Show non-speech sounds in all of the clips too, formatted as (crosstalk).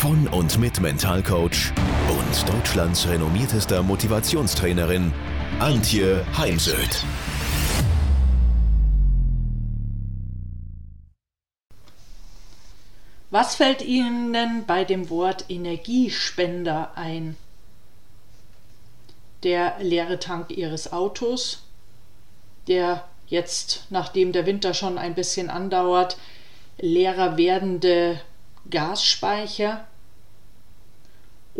von und mit Mentalcoach und Deutschlands renommiertester Motivationstrainerin Antje Heimsöth. Was fällt Ihnen bei dem Wort Energiespender ein? Der leere Tank Ihres Autos, der jetzt, nachdem der Winter schon ein bisschen andauert, leerer werdende Gasspeicher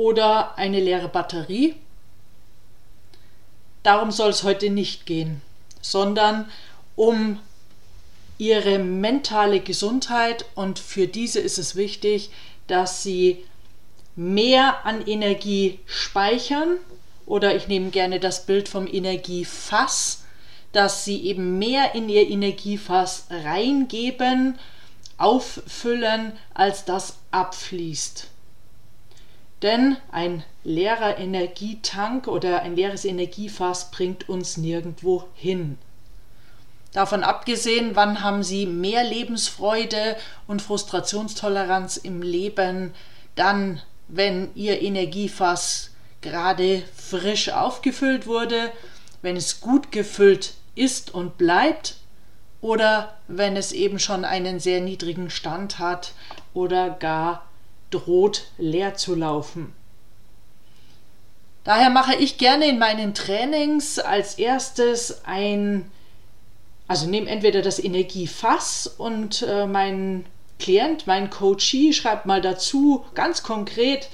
oder eine leere Batterie. Darum soll es heute nicht gehen, sondern um ihre mentale Gesundheit und für diese ist es wichtig, dass sie mehr an Energie speichern oder ich nehme gerne das Bild vom Energiefass, dass sie eben mehr in ihr Energiefass reingeben, auffüllen, als das abfließt. Denn ein leerer Energietank oder ein leeres Energiefass bringt uns nirgendwo hin. Davon abgesehen, wann haben Sie mehr Lebensfreude und Frustrationstoleranz im Leben? Dann, wenn Ihr Energiefass gerade frisch aufgefüllt wurde, wenn es gut gefüllt ist und bleibt oder wenn es eben schon einen sehr niedrigen Stand hat oder gar droht leer zu laufen. Daher mache ich gerne in meinen Trainings als erstes ein also nehme entweder das Energiefass und äh, mein Klient, mein Coachee schreibt mal dazu ganz konkret,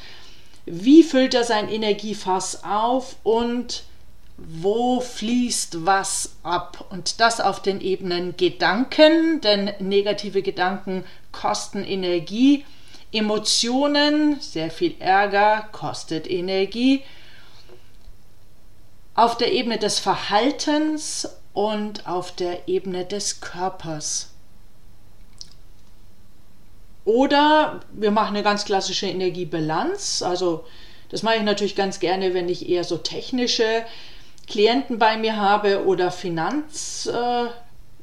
wie füllt er sein Energiefass auf und wo fließt was ab. Und das auf den Ebenen Gedanken, denn negative Gedanken kosten Energie. Emotionen, sehr viel Ärger, kostet Energie. Auf der Ebene des Verhaltens und auf der Ebene des Körpers. Oder wir machen eine ganz klassische Energiebilanz. Also das mache ich natürlich ganz gerne, wenn ich eher so technische Klienten bei mir habe oder Finanz, äh,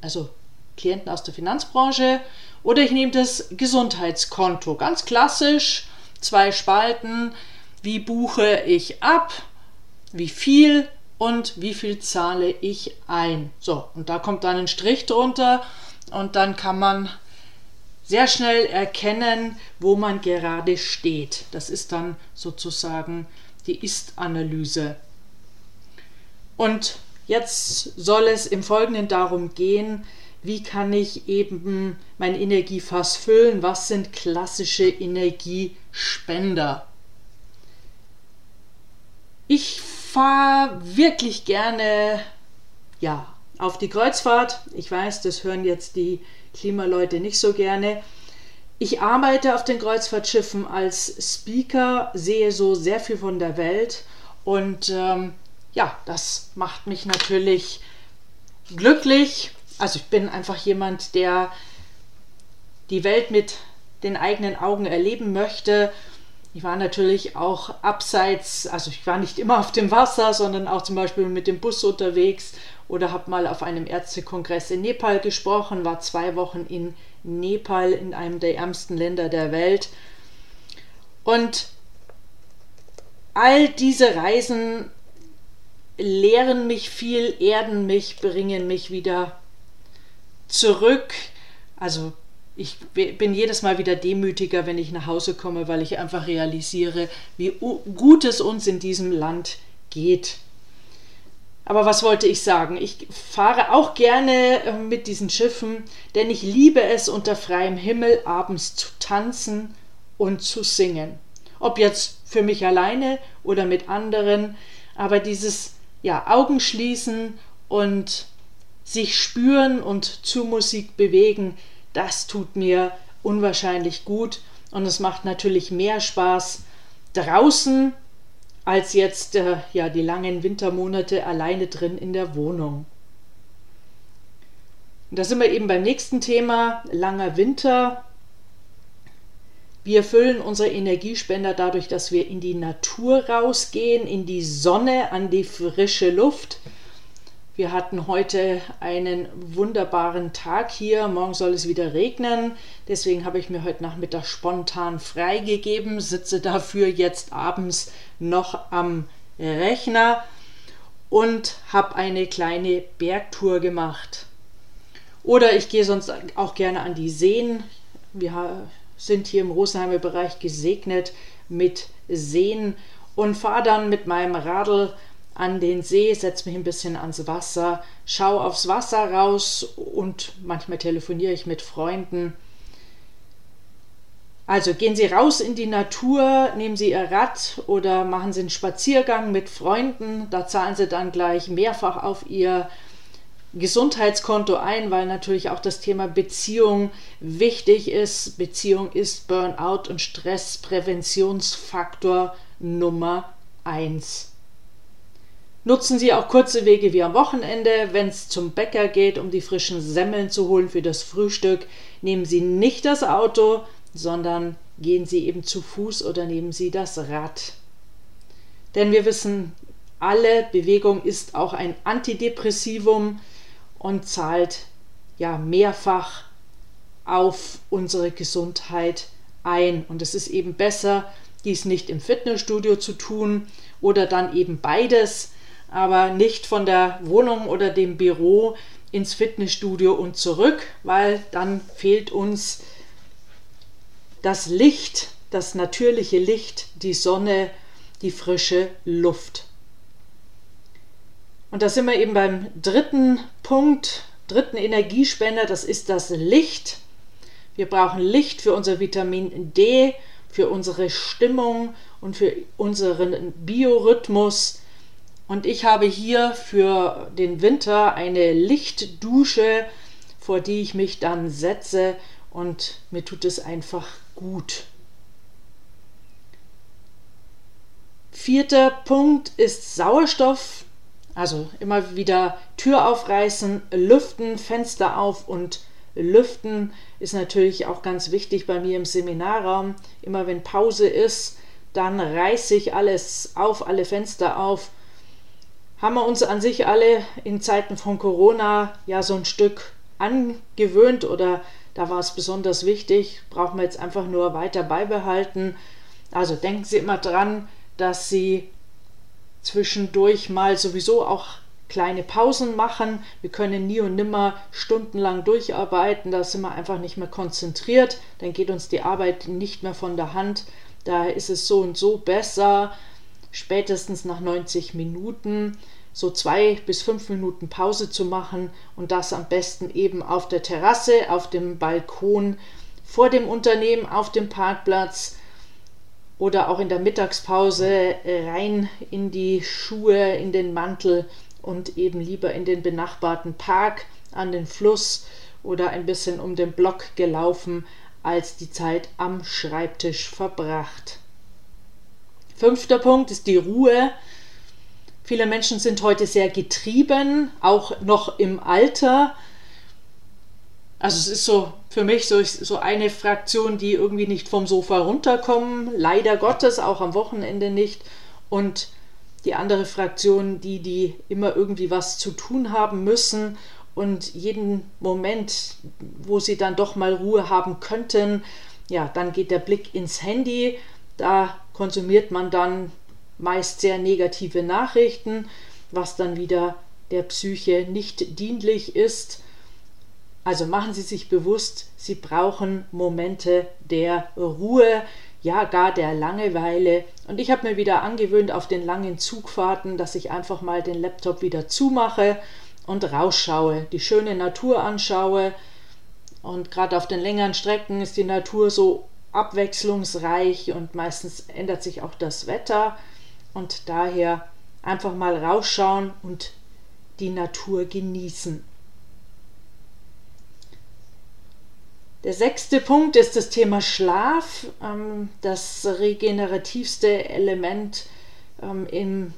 also Klienten aus der Finanzbranche. Oder ich nehme das Gesundheitskonto. Ganz klassisch, zwei Spalten. Wie buche ich ab? Wie viel und wie viel zahle ich ein. So, und da kommt dann ein Strich drunter und dann kann man sehr schnell erkennen, wo man gerade steht. Das ist dann sozusagen die Ist-Analyse. Und jetzt soll es im Folgenden darum gehen, wie kann ich eben mein Energiefass füllen? Was sind klassische Energiespender? Ich fahre wirklich gerne ja, auf die Kreuzfahrt. Ich weiß, das hören jetzt die Klimaleute nicht so gerne. Ich arbeite auf den Kreuzfahrtschiffen als Speaker, sehe so sehr viel von der Welt und ähm, ja, das macht mich natürlich glücklich. Also ich bin einfach jemand, der die Welt mit den eigenen Augen erleben möchte ich war natürlich auch abseits, also ich war nicht immer auf dem Wasser, sondern auch zum Beispiel mit dem Bus unterwegs oder habe mal auf einem Ärztekongress in Nepal gesprochen, war zwei Wochen in Nepal, in einem der ärmsten Länder der Welt. Und all diese Reisen lehren mich viel, erden mich, bringen mich wieder zurück. Also ich bin jedes Mal wieder demütiger, wenn ich nach Hause komme, weil ich einfach realisiere, wie gut es uns in diesem Land geht. Aber was wollte ich sagen? Ich fahre auch gerne äh, mit diesen Schiffen, denn ich liebe es, unter freiem Himmel abends zu tanzen und zu singen. Ob jetzt für mich alleine oder mit anderen, aber dieses ja, Augen schließen und sich spüren und zu Musik bewegen, das tut mir unwahrscheinlich gut und es macht natürlich mehr Spaß draußen als jetzt äh, ja die langen Wintermonate alleine drin in der Wohnung. Und da sind wir eben beim nächsten Thema, langer Winter. Wir füllen unsere Energiespender dadurch, dass wir in die Natur rausgehen, in die Sonne, an die frische Luft. Wir hatten heute einen wunderbaren Tag hier. Morgen soll es wieder regnen. Deswegen habe ich mir heute Nachmittag spontan freigegeben, sitze dafür jetzt abends noch am Rechner und habe eine kleine Bergtour gemacht. Oder ich gehe sonst auch gerne an die Seen. Wir sind hier im Rosenheimer Bereich gesegnet mit Seen und fahre dann mit meinem Radl an den See, setze mich ein bisschen ans Wasser, schaue aufs Wasser raus und manchmal telefoniere ich mit Freunden. Also gehen Sie raus in die Natur, nehmen Sie Ihr Rad oder machen Sie einen Spaziergang mit Freunden. Da zahlen Sie dann gleich mehrfach auf Ihr Gesundheitskonto ein, weil natürlich auch das Thema Beziehung wichtig ist. Beziehung ist Burnout und Stresspräventionsfaktor Nummer eins. Nutzen Sie auch kurze Wege wie am Wochenende, wenn es zum Bäcker geht, um die frischen Semmeln zu holen für das Frühstück. Nehmen Sie nicht das Auto, sondern gehen Sie eben zu Fuß oder nehmen Sie das Rad. Denn wir wissen alle, Bewegung ist auch ein Antidepressivum und zahlt ja mehrfach auf unsere Gesundheit ein. Und es ist eben besser, dies nicht im Fitnessstudio zu tun oder dann eben beides, aber nicht von der Wohnung oder dem Büro ins Fitnessstudio und zurück, weil dann fehlt uns das Licht, das natürliche Licht, die Sonne, die frische Luft. Und da sind wir eben beim dritten Punkt, dritten Energiespender, das ist das Licht. Wir brauchen Licht für unser Vitamin D, für unsere Stimmung und für unseren Biorhythmus und ich habe hier für den Winter eine Lichtdusche, vor die ich mich dann setze und mir tut es einfach gut. Vierter Punkt ist Sauerstoff. Also immer wieder Tür aufreißen, lüften, Fenster auf und lüften ist natürlich auch ganz wichtig bei mir im Seminarraum. Immer wenn Pause ist, dann reiße ich alles auf, alle Fenster auf haben wir uns an sich alle in Zeiten von Corona ja so ein Stück angewöhnt oder da war es besonders wichtig, brauchen wir jetzt einfach nur weiter beibehalten. Also denken Sie immer dran, dass Sie zwischendurch mal sowieso auch kleine Pausen machen. Wir können nie und nimmer stundenlang durcharbeiten, da sind wir einfach nicht mehr konzentriert, dann geht uns die Arbeit nicht mehr von der Hand. Daher ist es so und so besser, spätestens nach 90 Minuten so zwei bis fünf Minuten Pause zu machen und das am besten eben auf der Terrasse, auf dem Balkon, vor dem Unternehmen, auf dem Parkplatz oder auch in der Mittagspause rein in die Schuhe, in den Mantel und eben lieber in den benachbarten Park, an den Fluss oder ein bisschen um den Block gelaufen, als die Zeit am Schreibtisch verbracht. Fünfter Punkt ist die Ruhe. Viele Menschen sind heute sehr getrieben, auch noch im Alter. Also es ist so für mich so, so eine Fraktion, die irgendwie nicht vom Sofa runterkommen, leider Gottes, auch am Wochenende nicht. Und die andere Fraktion, die, die immer irgendwie was zu tun haben müssen und jeden Moment, wo sie dann doch mal Ruhe haben könnten, ja, dann geht der Blick ins Handy, da konsumiert man dann meist sehr negative Nachrichten, was dann wieder der Psyche nicht dienlich ist. Also machen Sie sich bewusst, Sie brauchen Momente der Ruhe, ja gar der Langeweile. Und ich habe mir wieder angewöhnt auf den langen Zugfahrten, dass ich einfach mal den Laptop wieder zumache und rausschaue, die schöne Natur anschaue. Und gerade auf den längeren Strecken ist die Natur so abwechslungsreich und meistens ändert sich auch das Wetter und daher einfach mal rausschauen und die Natur genießen. Der sechste Punkt ist das Thema Schlaf, ähm, das regenerativste Element ähm,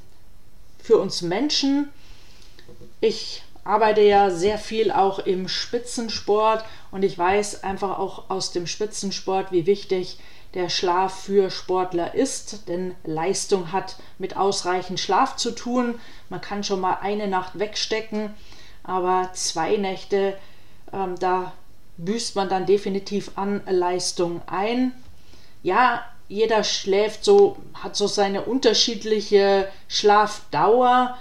für uns Menschen. Ich arbeite ja sehr viel auch im Spitzensport und ich weiß einfach auch aus dem Spitzensport, wie wichtig der Schlaf für Sportler ist, denn Leistung hat mit ausreichend Schlaf zu tun. Man kann schon mal eine Nacht wegstecken, aber zwei Nächte, ähm, da büßt man dann definitiv an Leistung ein. Ja, jeder schläft so, hat so seine unterschiedliche Schlafdauer.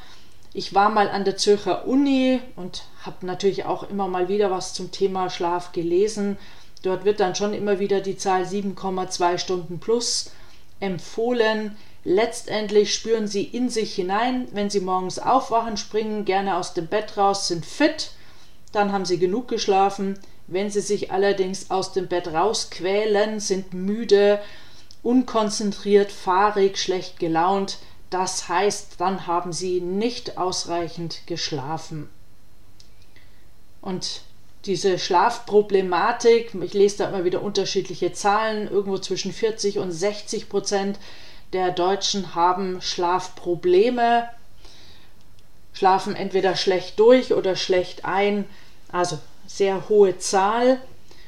Ich war mal an der Zürcher Uni und habe natürlich auch immer mal wieder was zum Thema Schlaf gelesen. Dort wird dann schon immer wieder die Zahl 7,2 Stunden plus empfohlen. Letztendlich spüren Sie in sich hinein, wenn Sie morgens aufwachen, springen gerne aus dem Bett raus, sind fit, dann haben Sie genug geschlafen. Wenn Sie sich allerdings aus dem Bett rausquälen, sind müde, unkonzentriert, fahrig, schlecht gelaunt, das heißt, dann haben sie nicht ausreichend geschlafen. Und diese Schlafproblematik, ich lese da immer wieder unterschiedliche Zahlen, irgendwo zwischen 40 und 60 Prozent der Deutschen haben Schlafprobleme, schlafen entweder schlecht durch oder schlecht ein, also sehr hohe Zahl.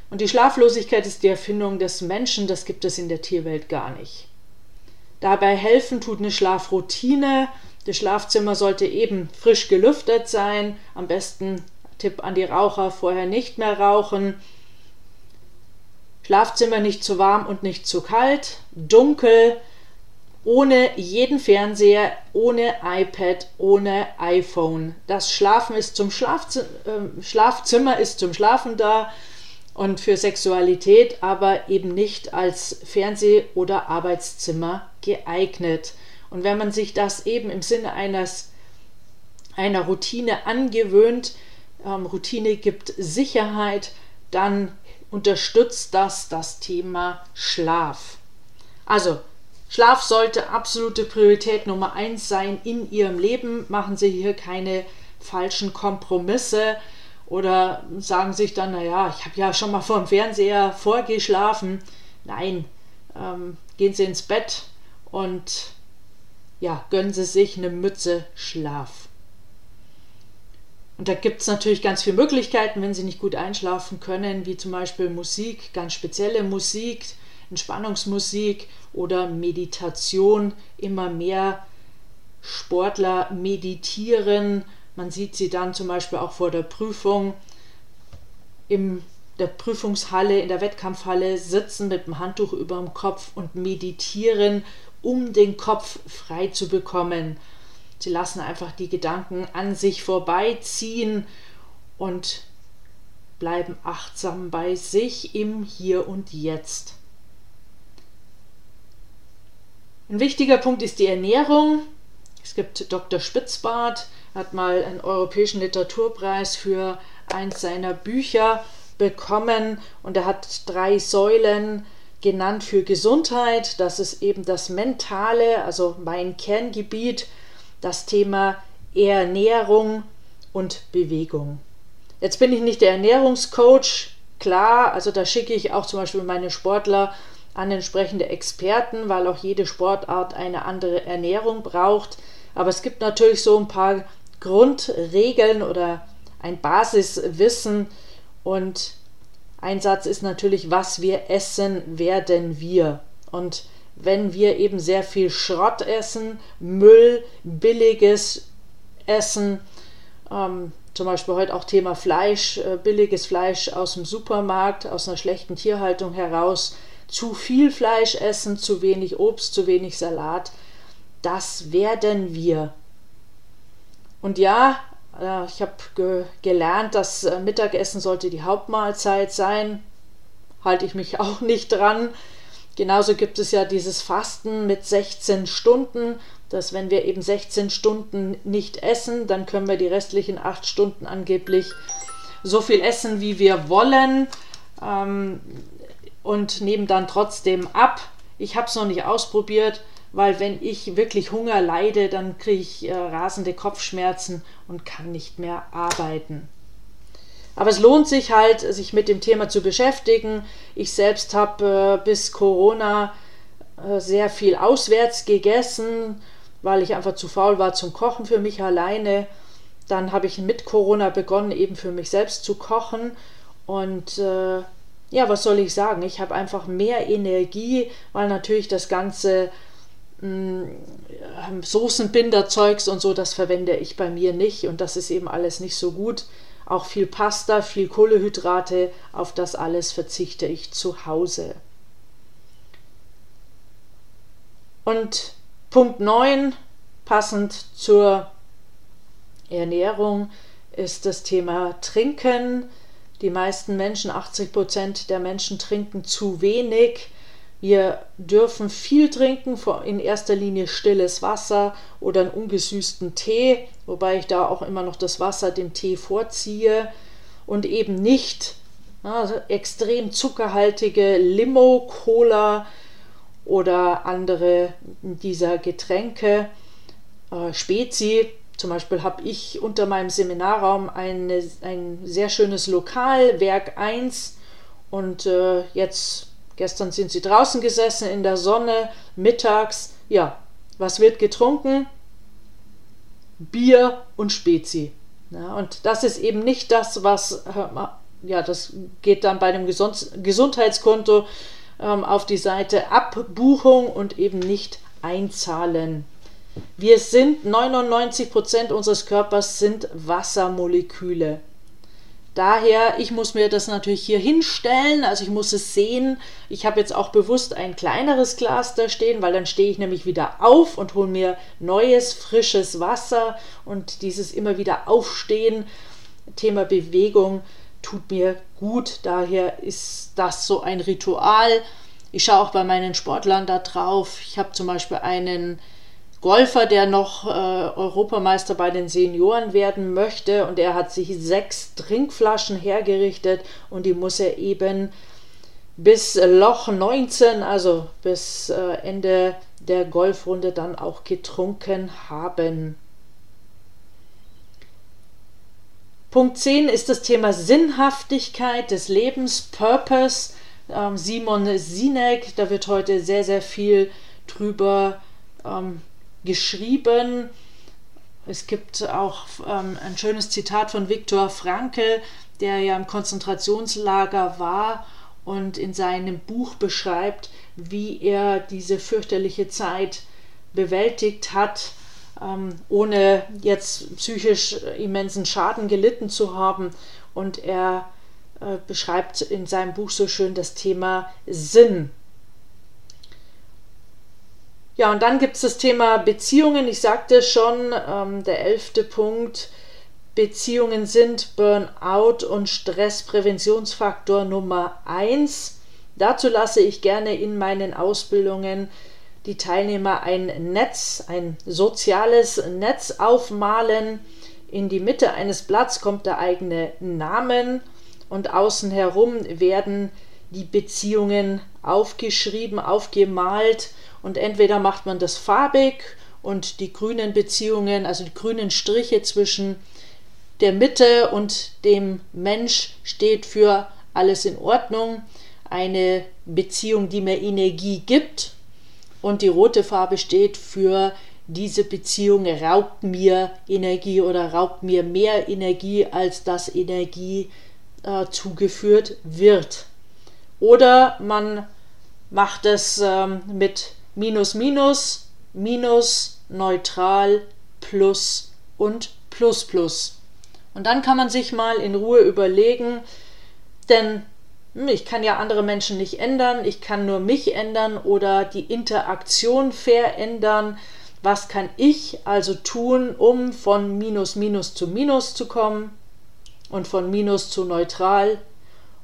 Und die Schlaflosigkeit ist die Erfindung des Menschen, das gibt es in der Tierwelt gar nicht. Dabei helfen tut eine Schlafroutine. Das Schlafzimmer sollte eben frisch gelüftet sein. Am besten Tipp an die Raucher, vorher nicht mehr rauchen. Schlafzimmer nicht zu warm und nicht zu kalt. Dunkel, ohne jeden Fernseher, ohne iPad, ohne iPhone. Das Schlafen ist zum Schlafzimmer, äh, Schlafzimmer ist zum Schlafen da und für Sexualität, aber eben nicht als Fernseh- oder Arbeitszimmer geeignet. Und wenn man sich das eben im Sinne eines, einer Routine angewöhnt, ähm, Routine gibt Sicherheit, dann unterstützt das das Thema Schlaf. Also Schlaf sollte absolute Priorität Nummer eins sein in Ihrem Leben. Machen Sie hier keine falschen Kompromisse oder sagen sich dann, naja, ich habe ja schon mal vor dem Fernseher vorgeschlafen. Nein, ähm, gehen Sie ins Bett und ja, gönnen Sie sich eine Mütze Schlaf. Und da gibt es natürlich ganz viele Möglichkeiten, wenn Sie nicht gut einschlafen können, wie zum Beispiel Musik, ganz spezielle Musik, Entspannungsmusik oder Meditation. Immer mehr Sportler meditieren man sieht sie dann zum Beispiel auch vor der Prüfung in der Prüfungshalle, in der Wettkampfhalle sitzen mit dem Handtuch über dem Kopf und meditieren, um den Kopf frei zu bekommen. Sie lassen einfach die Gedanken an sich vorbeiziehen und bleiben achtsam bei sich im Hier und Jetzt. Ein wichtiger Punkt ist die Ernährung. Es gibt Dr. Spitzbart, hat mal einen europäischen Literaturpreis für eins seiner Bücher bekommen und er hat drei Säulen genannt für Gesundheit. Das ist eben das Mentale, also mein Kerngebiet, das Thema Ernährung und Bewegung. Jetzt bin ich nicht der Ernährungscoach, klar, also da schicke ich auch zum Beispiel meine Sportler an entsprechende Experten, weil auch jede Sportart eine andere Ernährung braucht. Aber es gibt natürlich so ein paar Grundregeln oder ein Basiswissen und ein Satz ist natürlich, was wir essen, werden wir. Und wenn wir eben sehr viel Schrott essen, Müll, billiges Essen, ähm, zum Beispiel heute auch Thema Fleisch, äh, billiges Fleisch aus dem Supermarkt, aus einer schlechten Tierhaltung heraus, zu viel Fleisch essen, zu wenig Obst, zu wenig Salat, das werden wir. Und ja, äh, ich habe ge gelernt, dass äh, Mittagessen sollte die Hauptmahlzeit sein. Halte ich mich (laughs) auch nicht dran. Genauso gibt es ja dieses Fasten mit 16 Stunden, dass wenn wir eben 16 Stunden nicht essen, dann können wir die restlichen 8 Stunden angeblich so viel essen, wie wir wollen ähm, und nehmen dann trotzdem ab. Ich habe es noch nicht ausprobiert weil wenn ich wirklich Hunger leide, dann kriege ich äh, rasende Kopfschmerzen und kann nicht mehr arbeiten. Aber es lohnt sich halt, sich mit dem Thema zu beschäftigen. Ich selbst habe äh, bis Corona äh, sehr viel auswärts gegessen, weil ich einfach zu faul war zum Kochen für mich alleine. Dann habe ich mit Corona begonnen, eben für mich selbst zu kochen. Und äh, ja, was soll ich sagen? Ich habe einfach mehr Energie, weil natürlich das ganze Soßenbinderzeugs und so, das verwende ich bei mir nicht. Und das ist eben alles nicht so gut. Auch viel Pasta, viel Kohlehydrate, auf das alles verzichte ich zu Hause. Und Punkt 9, passend zur Ernährung, ist das Thema Trinken. Die meisten Menschen, 80 Prozent der Menschen trinken zu wenig. Wir dürfen viel trinken, in erster Linie stilles Wasser oder einen ungesüßten Tee, wobei ich da auch immer noch das Wasser dem Tee vorziehe und eben nicht also extrem zuckerhaltige Limo, Cola, oder andere dieser Getränke. Äh, Spezi, zum Beispiel habe ich unter meinem Seminarraum eine, ein sehr schönes Lokal, Werk 1. Und äh, jetzt, gestern sind sie draußen gesessen in der Sonne, mittags. Ja, was wird getrunken? Bier und Spezi. Ja, und das ist eben nicht das, was, ja, das geht dann bei dem Gesund Gesundheitskonto ähm, auf die Seite Abbuchung und eben nicht einzahlen. Wir sind 99 Prozent unseres Körpers sind Wassermoleküle. Daher, ich muss mir das natürlich hier hinstellen, also ich muss es sehen. Ich habe jetzt auch bewusst ein kleineres Glas da stehen, weil dann stehe ich nämlich wieder auf und hole mir neues, frisches Wasser und dieses immer wieder Aufstehen, Thema Bewegung, tut mir gut. Daher ist das so ein Ritual. Ich schaue auch bei meinen Sportlern da drauf. Ich habe zum Beispiel einen Golfer, der noch äh, Europameister bei den Senioren werden möchte und er hat sich sechs Trinkflaschen hergerichtet und die muss er eben bis Loch 19, also bis äh, Ende der Golfrunde dann auch getrunken haben. Punkt 10 ist das Thema Sinnhaftigkeit des Lebens, Purpose. Ähm, Simon Sinek, da wird heute sehr, sehr viel drüber ähm, geschrieben. Es gibt auch ähm, ein schönes Zitat von Viktor Frankl, der ja im Konzentrationslager war und in seinem Buch beschreibt, wie er diese fürchterliche Zeit bewältigt hat ähm, ohne jetzt psychisch immensen Schaden gelitten zu haben. Und er äh, beschreibt in seinem Buch so schön das Thema Sinn. Ja, und dann gibt es das Thema Beziehungen. Ich sagte schon, ähm, der elfte Punkt, Beziehungen sind Burnout und Stresspräventionsfaktor Nummer eins. Dazu lasse ich gerne in meinen Ausbildungen die Teilnehmer ein Netz, ein soziales Netz aufmalen. In die Mitte eines Blatts kommt der eigene Name und außen herum werden die Beziehungen aufgeschrieben, aufgemalt und entweder macht man das farbig und die grünen Beziehungen, also die grünen Striche zwischen der Mitte und dem Mensch steht für alles in Ordnung, eine Beziehung, die mir Energie gibt und die rote Farbe steht für diese Beziehung raubt mir Energie oder raubt mir mehr Energie, als das Energie äh, zugeführt wird. Oder man macht es ähm, mit Minus, Minus, Minus, Neutral, Plus und Plus, Plus. Und dann kann man sich mal in Ruhe überlegen, denn hm, ich kann ja andere Menschen nicht ändern, ich kann nur mich ändern oder die Interaktion verändern. Was kann ich also tun, um von Minus Minus zu Minus zu kommen und von Minus zu neutral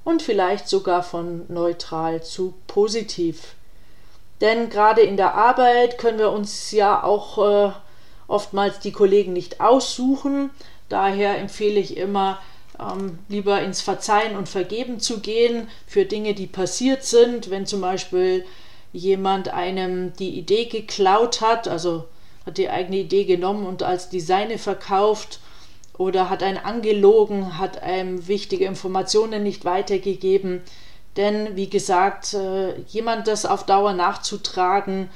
und vielleicht sogar von neutral zu positiv? Denn gerade in der Arbeit können wir uns ja auch äh, oftmals die Kollegen nicht aussuchen. Daher empfehle ich immer, ähm, lieber ins Verzeihen und Vergeben zu gehen für Dinge, die passiert sind. Wenn zum Beispiel jemand einem die Idee geklaut hat, also hat die eigene Idee genommen und als die seine verkauft oder hat einen angelogen, hat einem wichtige Informationen nicht weitergegeben. Denn wie gesagt, äh, jemand das auf Dauer nachzutragen,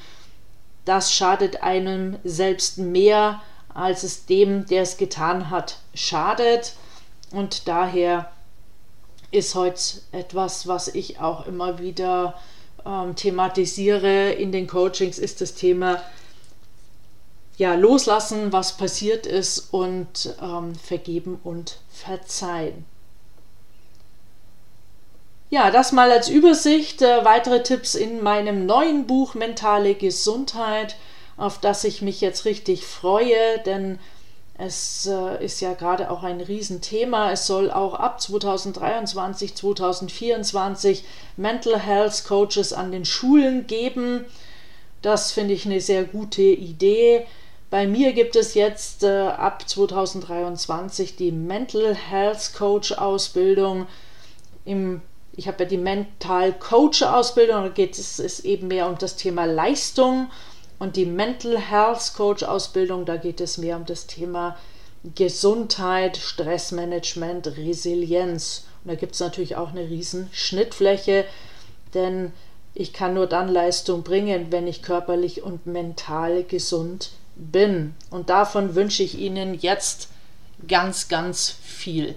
das schadet einem selbst mehr, als es dem, der es getan hat, schadet. Und daher ist heute etwas, was ich auch immer wieder ähm, thematisiere in den Coachings, ist das Thema ja, loslassen, was passiert ist und ähm, vergeben und verzeihen. Ja, das mal als Übersicht. Äh, weitere Tipps in meinem neuen Buch Mentale Gesundheit, auf das ich mich jetzt richtig freue, denn es äh, ist ja gerade auch ein Riesenthema. Es soll auch ab 2023, 2024 Mental Health Coaches an den Schulen geben. Das finde ich eine sehr gute Idee. Bei mir gibt es jetzt äh, ab 2023 die Mental Health Coach Ausbildung. Im, ich habe ja die Mental Coach Ausbildung, da geht es ist eben mehr um das Thema Leistung und die Mental Health Coach Ausbildung, da geht es mehr um das Thema Gesundheit, Stressmanagement, Resilienz. Und da gibt es natürlich auch eine riesen Schnittfläche, denn ich kann nur dann Leistung bringen, wenn ich körperlich und mental gesund bin. Und davon wünsche ich Ihnen jetzt ganz, ganz viel.